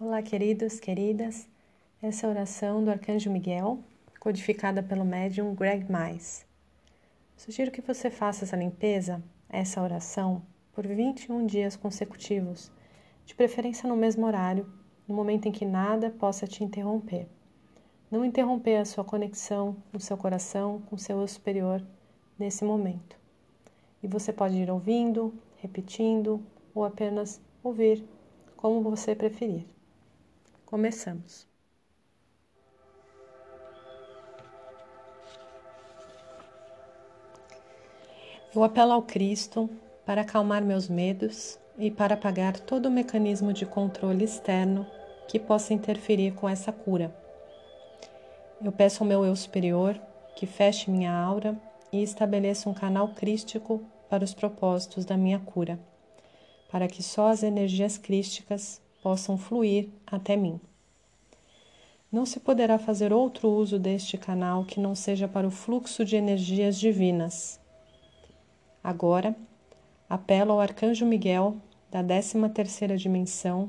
Olá, queridos, queridas. Essa é a oração do Arcanjo Miguel, codificada pelo médium Greg Mais. Sugiro que você faça essa limpeza, essa oração, por 21 dias consecutivos, de preferência no mesmo horário, no momento em que nada possa te interromper. Não interromper a sua conexão no seu coração com o seu eu superior nesse momento. E você pode ir ouvindo, repetindo ou apenas ouvir, como você preferir. Começamos. Eu apelo ao Cristo para acalmar meus medos e para apagar todo o mecanismo de controle externo que possa interferir com essa cura. Eu peço ao meu eu superior que feche minha aura e estabeleça um canal crístico para os propósitos da minha cura, para que só as energias crísticas possam fluir até mim. Não se poderá fazer outro uso deste canal que não seja para o fluxo de energias divinas. Agora, apelo ao Arcanjo Miguel da 13ª dimensão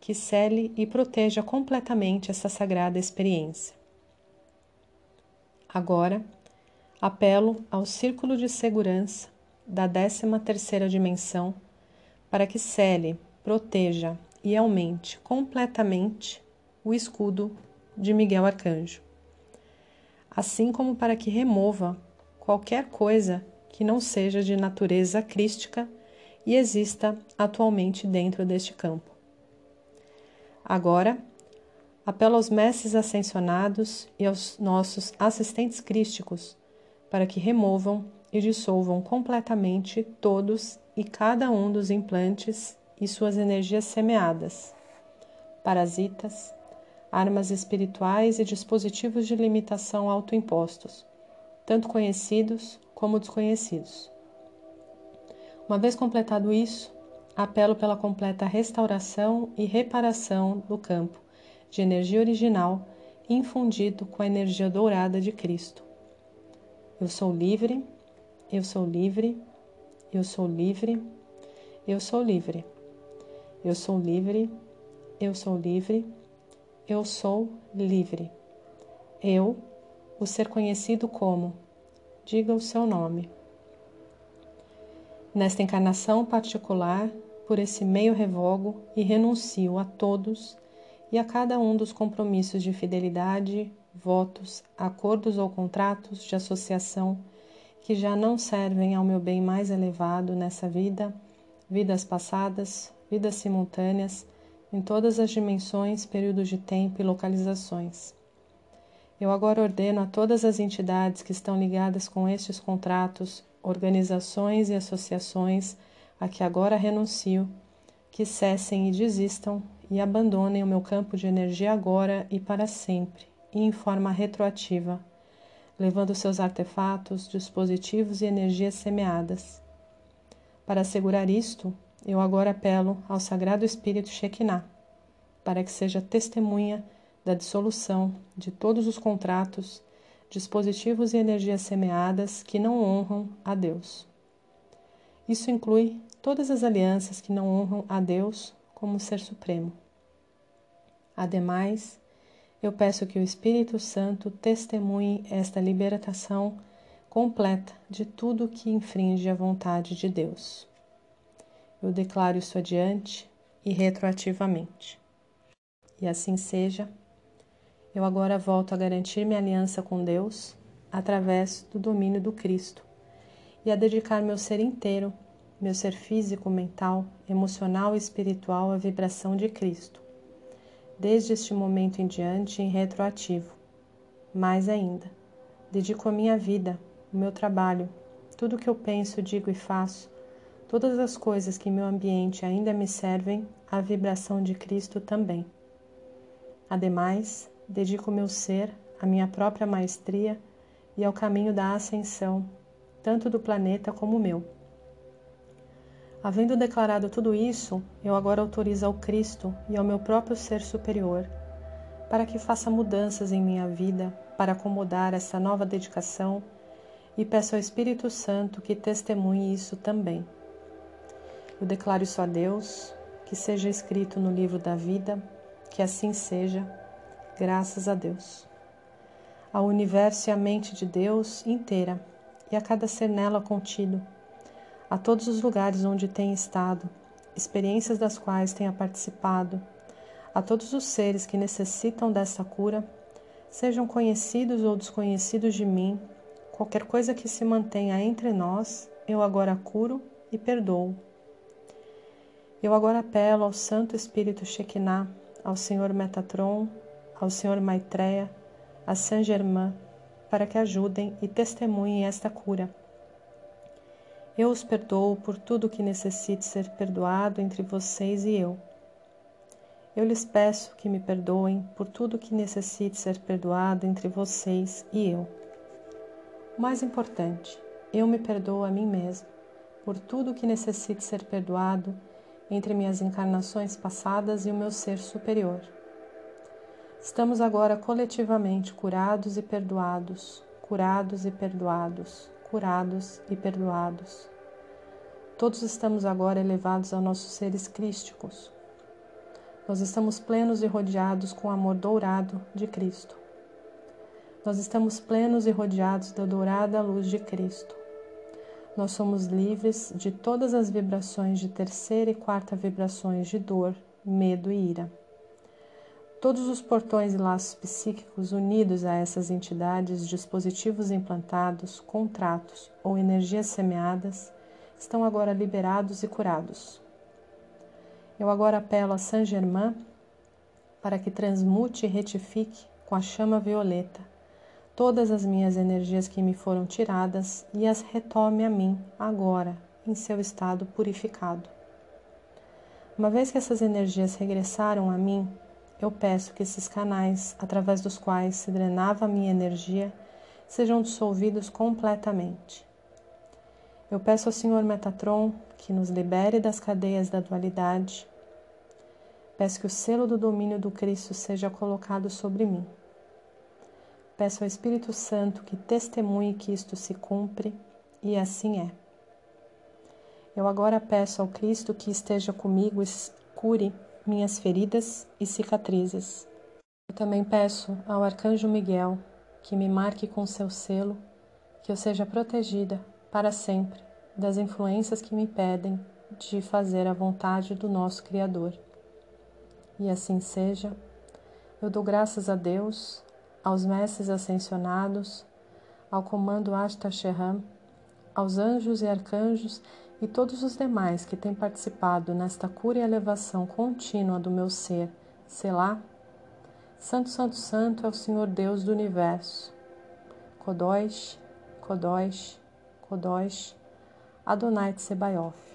que cele e proteja completamente essa sagrada experiência. Agora, apelo ao círculo de segurança da 13ª dimensão para que cele, proteja e aumente completamente o escudo de Miguel Arcanjo, assim como para que remova qualquer coisa que não seja de natureza crística e exista atualmente dentro deste campo. Agora, apelo aos mestres ascensionados e aos nossos assistentes crísticos para que removam e dissolvam completamente todos e cada um dos implantes e suas energias semeadas, parasitas, armas espirituais e dispositivos de limitação autoimpostos, tanto conhecidos como desconhecidos. Uma vez completado isso, apelo pela completa restauração e reparação do campo de energia original infundido com a energia dourada de Cristo. Eu sou livre, eu sou livre, eu sou livre, eu sou livre. Eu sou livre, eu sou livre, eu sou livre. Eu, o ser conhecido como, diga o seu nome. Nesta encarnação particular, por esse meio revogo e renuncio a todos e a cada um dos compromissos de fidelidade, votos, acordos ou contratos de associação que já não servem ao meu bem mais elevado nessa vida, vidas passadas, vidas simultâneas, em todas as dimensões, períodos de tempo e localizações. Eu agora ordeno a todas as entidades que estão ligadas com estes contratos, organizações e associações a que agora renuncio, que cessem e desistam e abandonem o meu campo de energia agora e para sempre, e em forma retroativa, levando seus artefatos, dispositivos e energias semeadas. Para assegurar isto, eu agora apelo ao Sagrado Espírito Shekinah, para que seja testemunha da dissolução de todos os contratos, dispositivos e energias semeadas que não honram a Deus. Isso inclui todas as alianças que não honram a Deus como Ser Supremo. Ademais, eu peço que o Espírito Santo testemunhe esta libertação completa de tudo que infringe a vontade de Deus. Eu declaro isso adiante e retroativamente. E assim seja, eu agora volto a garantir minha aliança com Deus através do domínio do Cristo e a dedicar meu ser inteiro, meu ser físico, mental, emocional e espiritual à vibração de Cristo, desde este momento em diante em retroativo. Mais ainda, dedico a minha vida, o meu trabalho, tudo o que eu penso, digo e faço todas as coisas que meu ambiente ainda me servem à vibração de Cristo também. Ademais, dedico meu ser à minha própria maestria e ao caminho da ascensão, tanto do planeta como meu. Havendo declarado tudo isso, eu agora autorizo ao Cristo e ao meu próprio ser superior para que faça mudanças em minha vida para acomodar essa nova dedicação e peço ao Espírito Santo que testemunhe isso também. Eu declaro isso a Deus, que seja escrito no livro da vida, Que assim seja, graças a Deus. Ao universo e à mente de Deus inteira, e a cada ser nela contido, a todos os lugares onde tem estado, experiências das quais tenha participado, a todos os seres que necessitam dessa cura, sejam conhecidos ou desconhecidos de mim, qualquer coisa que se mantenha entre nós, eu agora curo e perdoo. Eu agora apelo ao Santo Espírito Shekinah, ao Senhor Metatron, ao Senhor Maitreya, a Saint Germain, para que ajudem e testemunhem esta cura. Eu os perdoo por tudo que necessite ser perdoado entre vocês e eu. Eu lhes peço que me perdoem por tudo que necessite ser perdoado entre vocês e eu. Mais importante, eu me perdoo a mim mesmo por tudo que necessite ser perdoado entre minhas encarnações passadas e o meu ser superior. Estamos agora coletivamente curados e perdoados, curados e perdoados, curados e perdoados. Todos estamos agora elevados aos nossos seres crísticos, nós estamos plenos e rodeados com o amor dourado de Cristo. Nós estamos plenos e rodeados da dourada luz de Cristo. Nós somos livres de todas as vibrações de terceira e quarta vibrações de dor, medo e ira. Todos os portões e laços psíquicos unidos a essas entidades, dispositivos implantados, contratos ou energias semeadas estão agora liberados e curados. Eu agora apelo a Saint Germain para que transmute e retifique com a chama violeta todas as minhas energias que me foram tiradas e as retome a mim agora, em seu estado purificado. Uma vez que essas energias regressaram a mim, eu peço que esses canais, através dos quais se drenava a minha energia, sejam dissolvidos completamente. Eu peço ao Senhor Metatron que nos libere das cadeias da dualidade. Peço que o selo do domínio do Cristo seja colocado sobre mim. Peço ao Espírito Santo que testemunhe que isto se cumpre, e assim é. Eu agora peço ao Cristo que esteja comigo e cure minhas feridas e cicatrizes. Eu também peço ao Arcanjo Miguel que me marque com seu selo, que eu seja protegida para sempre das influências que me impedem de fazer a vontade do nosso Criador. E assim seja, eu dou graças a Deus, aos mestres ascensionados, ao comando Ashta Sheham, aos anjos e arcanjos e todos os demais que têm participado nesta cura e elevação contínua do meu ser, Selá. Santo, Santo, Santo é o Senhor Deus do universo. Kodóis, Kodóis, Kodóis, Adonai Tsebaioth.